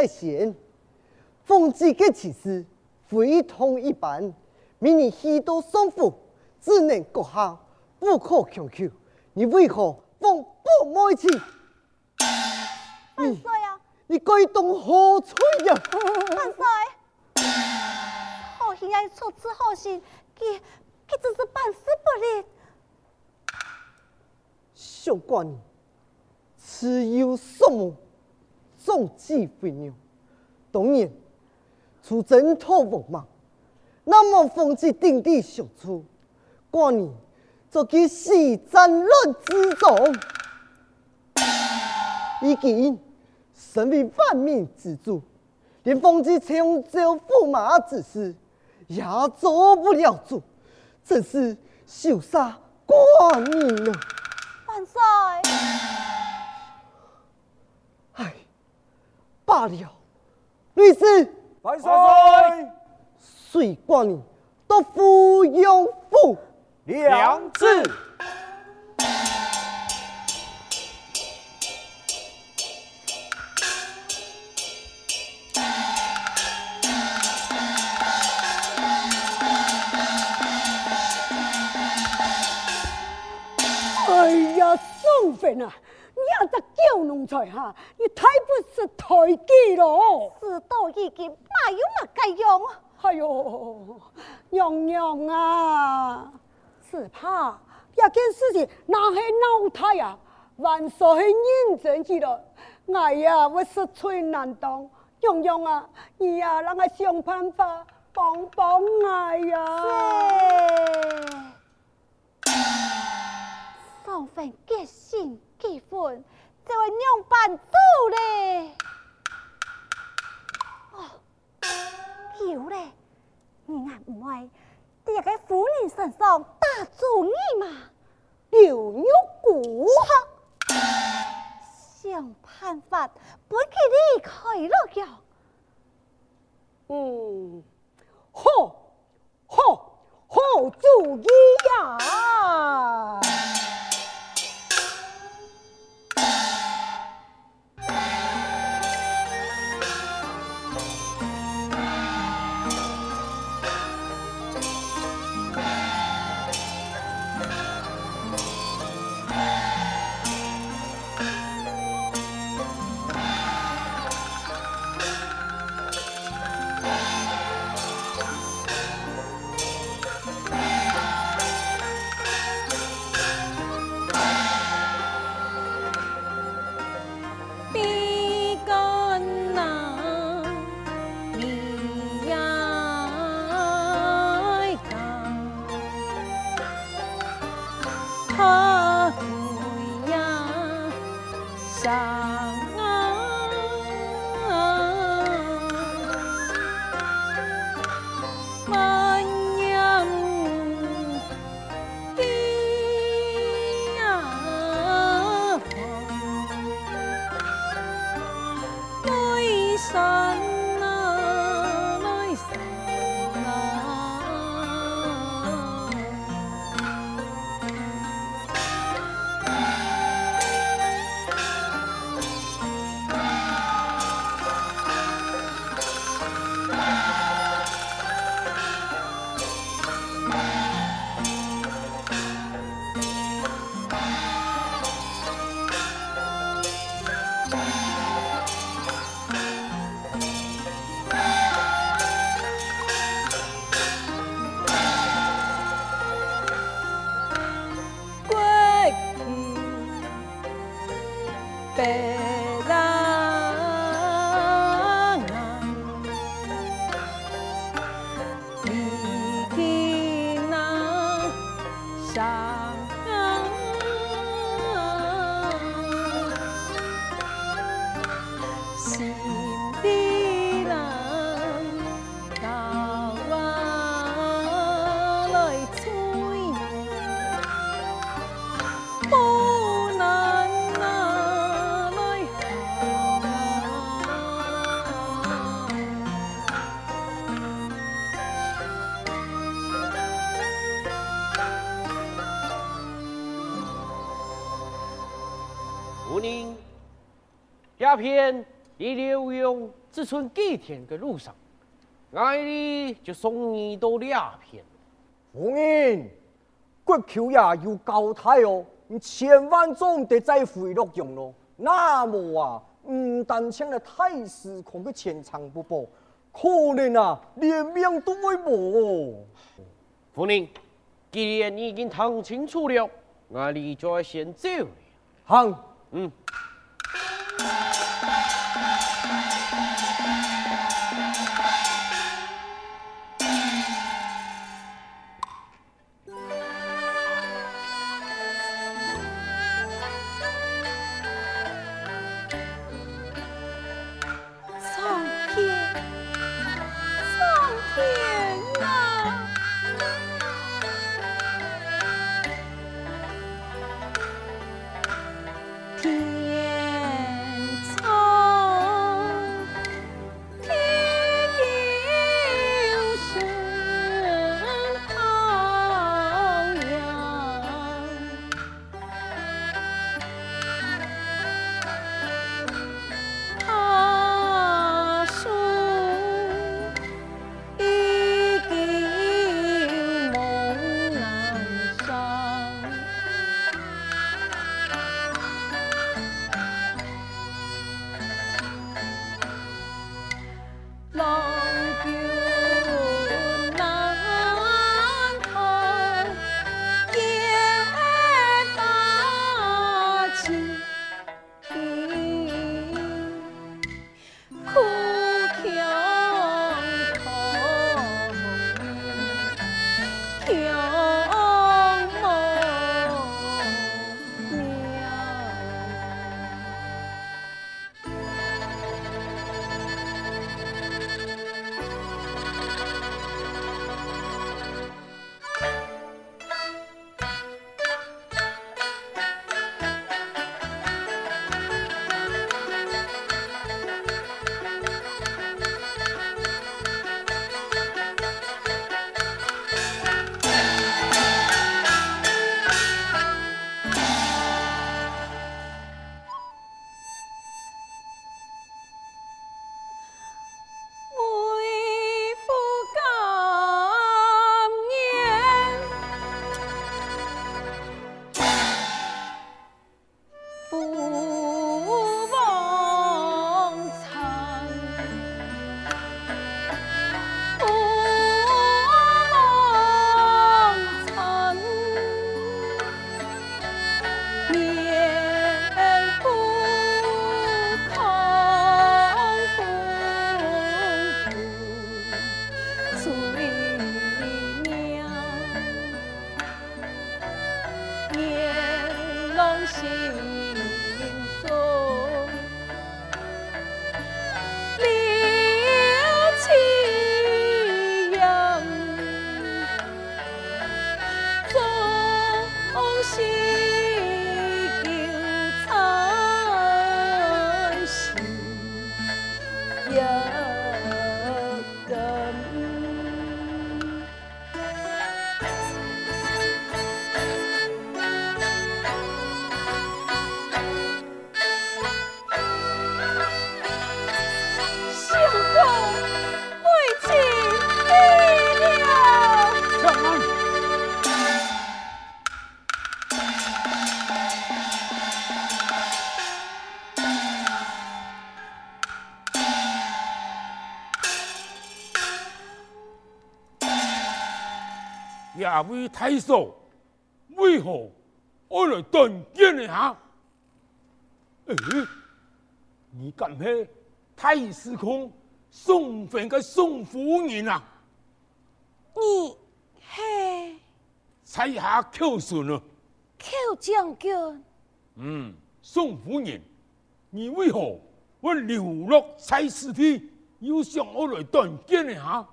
在先，凤姬的气势非同一般，明日许多双妇只能阁下不可强求，你为何奉不没气？万岁啊！你该当何罪呀？万岁！好心爱出此好心，佢佢只是办事不力。上官，此有什么？总计飞鸟，当年出征讨王莽，那么凤姬鼎力相助，寡人就去死战乱之中，已经身为万民之主，连凤姬抢救驸马之事也做不了主，真是羞煞寡人了。万岁！罢了，律师，万岁！随寡人到芙蓉府，两字。哎呀，宋妃啊！你这狗奴才哈，你太不识抬举了。事到如今，哪有那个用？哎呦，娘娘啊，只怕一件事情哪系闹太呀？万岁认真去了，哎呀，我实在难当。娘娘啊，你呀，让我想办法帮帮我呀。双份决心结婚，这位娘办主嘞？哦，有嘞，你还唔会在个妇人身上打主意吗？刘玉姑，想办法不给你开了呀？嗯，好，好，好主意呀！鸦片已流用，只存几天的路上，爱你就送你到鸦片。夫人，国舅爷有交代哦，你千万总得再回洛阳咯。那么啊，唔但请了太师恐个前程不保，可能啊连命都会冇。夫人，既然你已经谈清楚了，爱你就要先走了。嗯。心。亚位太守，为何我来断剑一下？哎，你敢系太师空宋坟嘅宋夫人啊？你嘿，才下寇顺了？寇将军。嗯，宋夫人，你为何我流落在此地，又想我来断剑一下？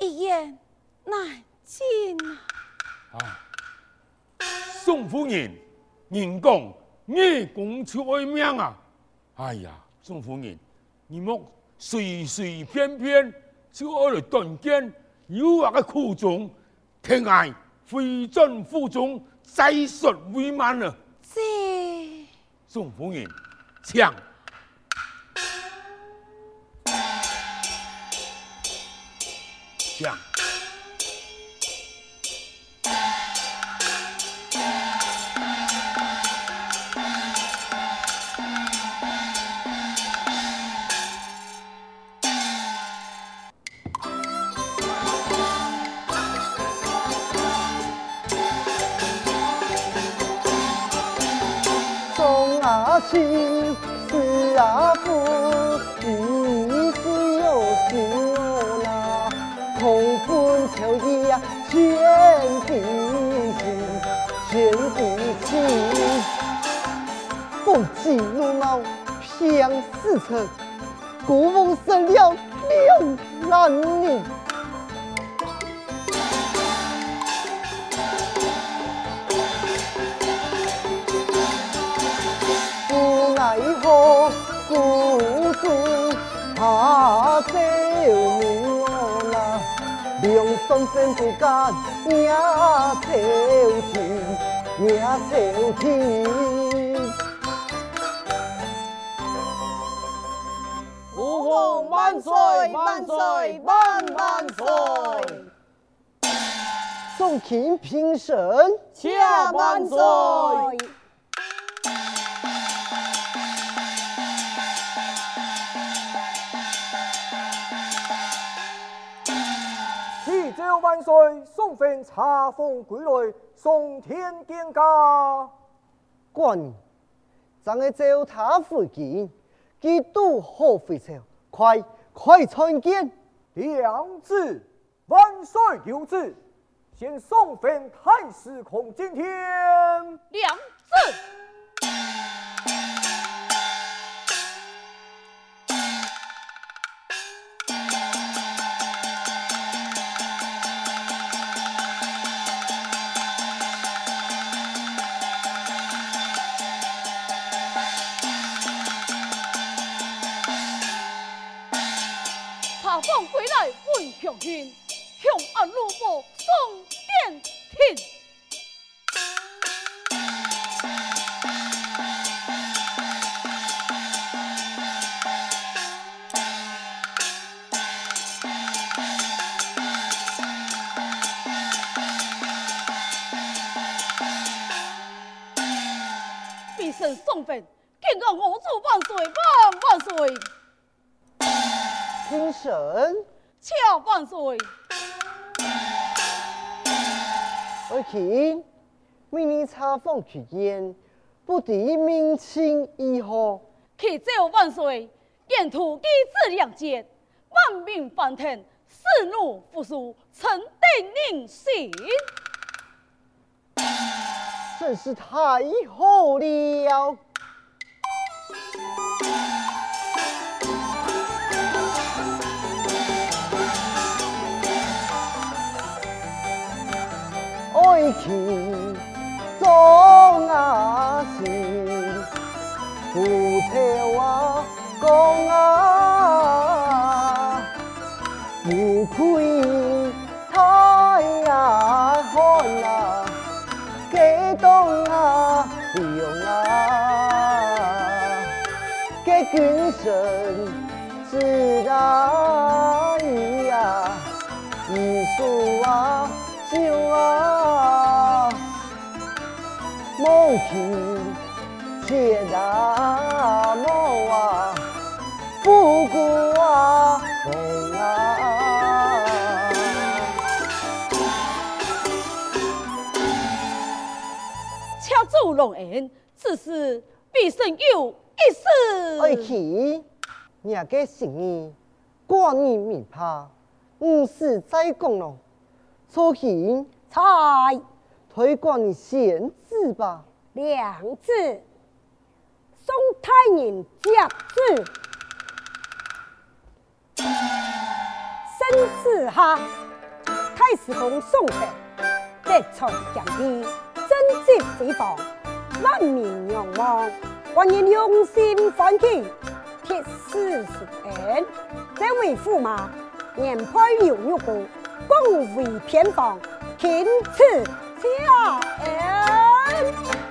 一言难尽啊！啊，宋夫人，人讲你讲出爱命啊！哎呀，宋夫人，你莫随随便便就爱来断剑，诱惑个苦衷，听爱回转腹中，再说为慢了。这。宋夫人，请偏似尘，孤峰生了两男女。无奈何，孤注他救命我那，两双分不干命朝天，命朝天。万岁万岁万万岁！众卿平神，千万岁！启奏万岁，宋妃册封归来，送天见驾。官，咱个召他回京，几度好回朝，快快参见。娘子，万岁有旨，先送返太师孔今天。娘子。问册封取言，不敌明清以后？启奏万岁，沿途机智良捷，万民欢腾，使奴服输，臣得人心。真是太好了！爱卿不求啊讲啊，不愧太阳寒啊，激动啊，用啊，给君身自然呀，艺术啊，酒啊，梦听且大梦啊，不顾啊梦啊。恰主龙恩，此事必胜有一事。爱卿，你个心意，寡人明白，唔是再讲咯。初卿，才推寡人先旨吧。娘子，宋太人接旨，圣旨下，太师公送返，德才兼备，政绩非凡，万民仰望，万人用心欢喜，铁齿熟恩，这位驸马，年配有玉骨，恭维偏房，钦此下恩。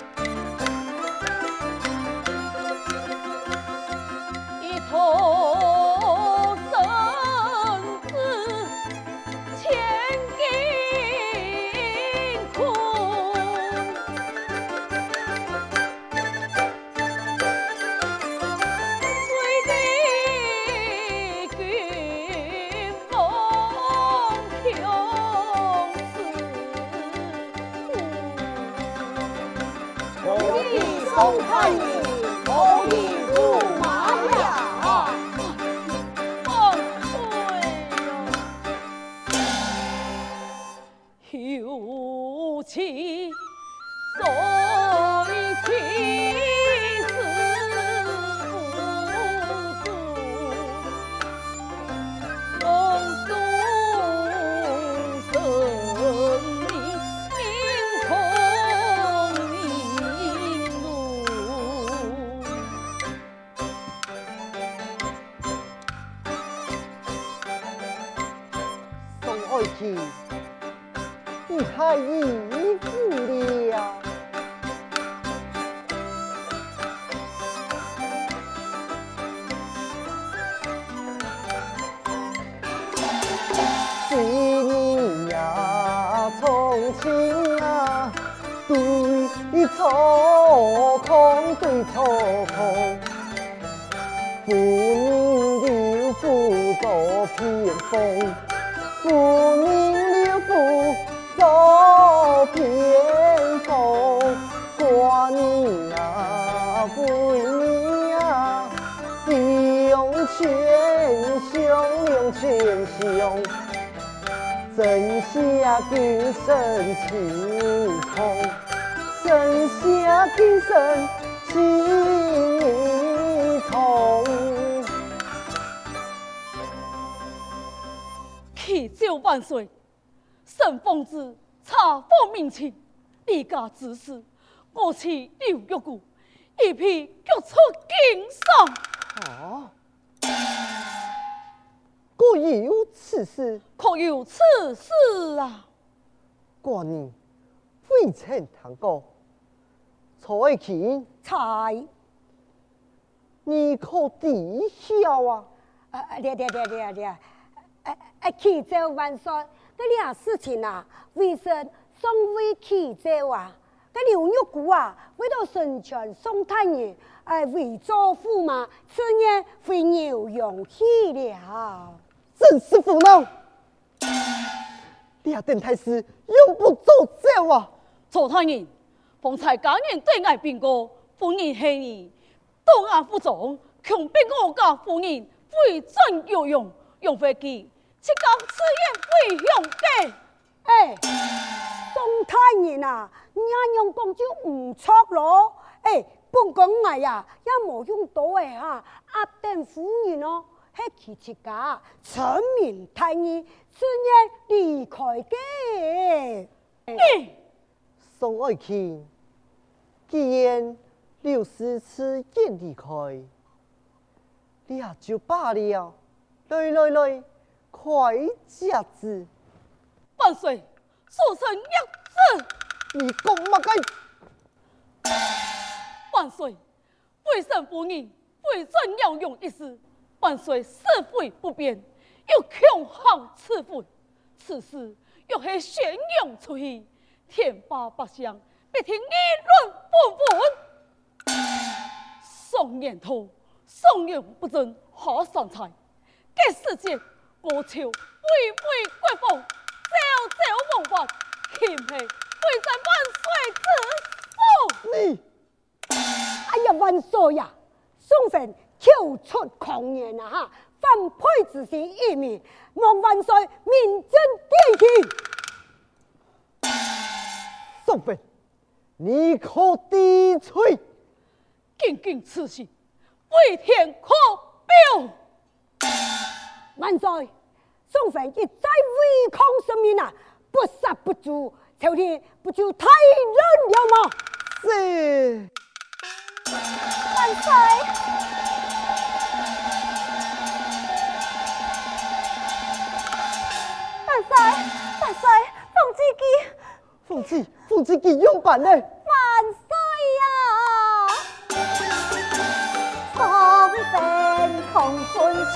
宋太爷对错空对错空，妇人留妇做偏锋。妇人留妇做偏锋，寡人啊，为你啊，用全胸，用全胸，真下今生情空，真下今生情空。祈酒万岁，神奉旨查封民情，李家之事，我妻刘玉姑一批脚出京上，啊！果有此事，可有此事啊？寡人未曾谈过。曹爱卿，才你可知晓啊？啊啊！对对对对对，哎哎，祈酒万岁，这俩事情啊，为神送为祈酒啊，这刘玉姑啊，为了成全宋太爷，哎，为做驸马，此夜会牛羊去了。真是胡闹！俩等太师永不走走啊！曹太爷，方才家人对外禀告，夫人黑你，当案不忠，强逼我家夫人回转有用，用飞机，即讲此言为向嘅。哎，宋太爷啊，人样讲就唔错咯。哎，本讲哎呀，也冇用到的哈，压定夫人哦，系其自家，陈明太义，此夜离开嘅。嗯宋爱卿，既然刘师此见离开，你也就罢了。来来来，快驾子！万岁，速成一子。你讲乜嘅？万岁，为神夫人为朕要用一事，万岁是非不变，又恐好赐婚，此事又系宣扬出去，天下百姓必听议论纷纷。宋元头，宋元不正好生财，这世界我朝巍巍国风，朝朝梦幻，岂配为朕万岁之福？你哎呀，万岁呀！宋妃口出狂言啊哈，反配之心一面，望万岁明正点起。宋妃，你可低吹？仅仅此事，为天可表。万岁，宋妃一再违抗神命啊，不杀不诛，朝廷不就太忍了吗？是。万岁！万岁！万岁！奉旨记，奉旨，奉旨记用办呢？万岁呀！双飞同坤生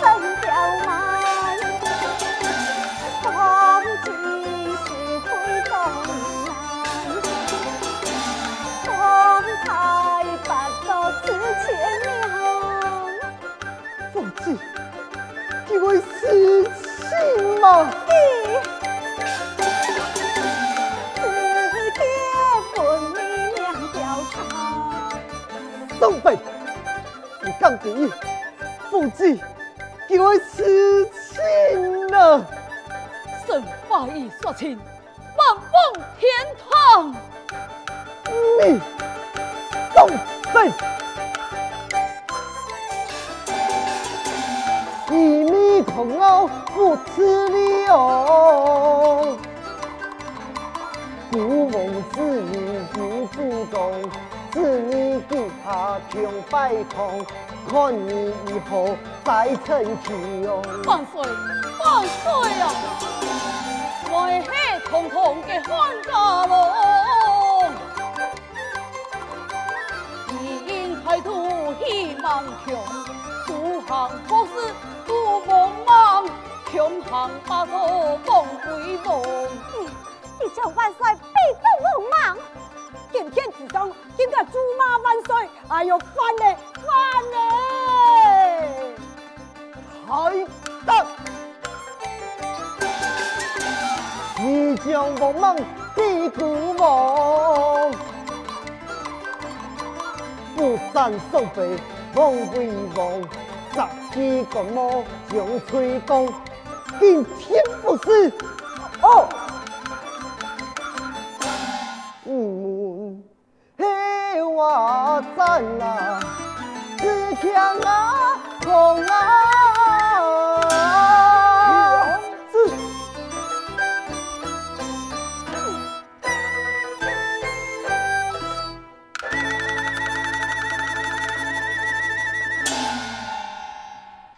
以后再成其用。万岁万岁啊！为何通通嘅汉家龙，因态度希望强，独行国事独茫茫，强行把头放归梦。你叫万岁必中无忙，今天之中今个猪妈万岁，哎呦翻嘞翻嘞！太大，你将王莽逼孤王，不战送北王为王，杂技观摩将吹功，今天不是哦。战啊，强啊，红啊！是。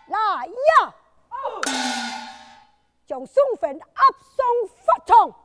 来呀！将送分押送法场。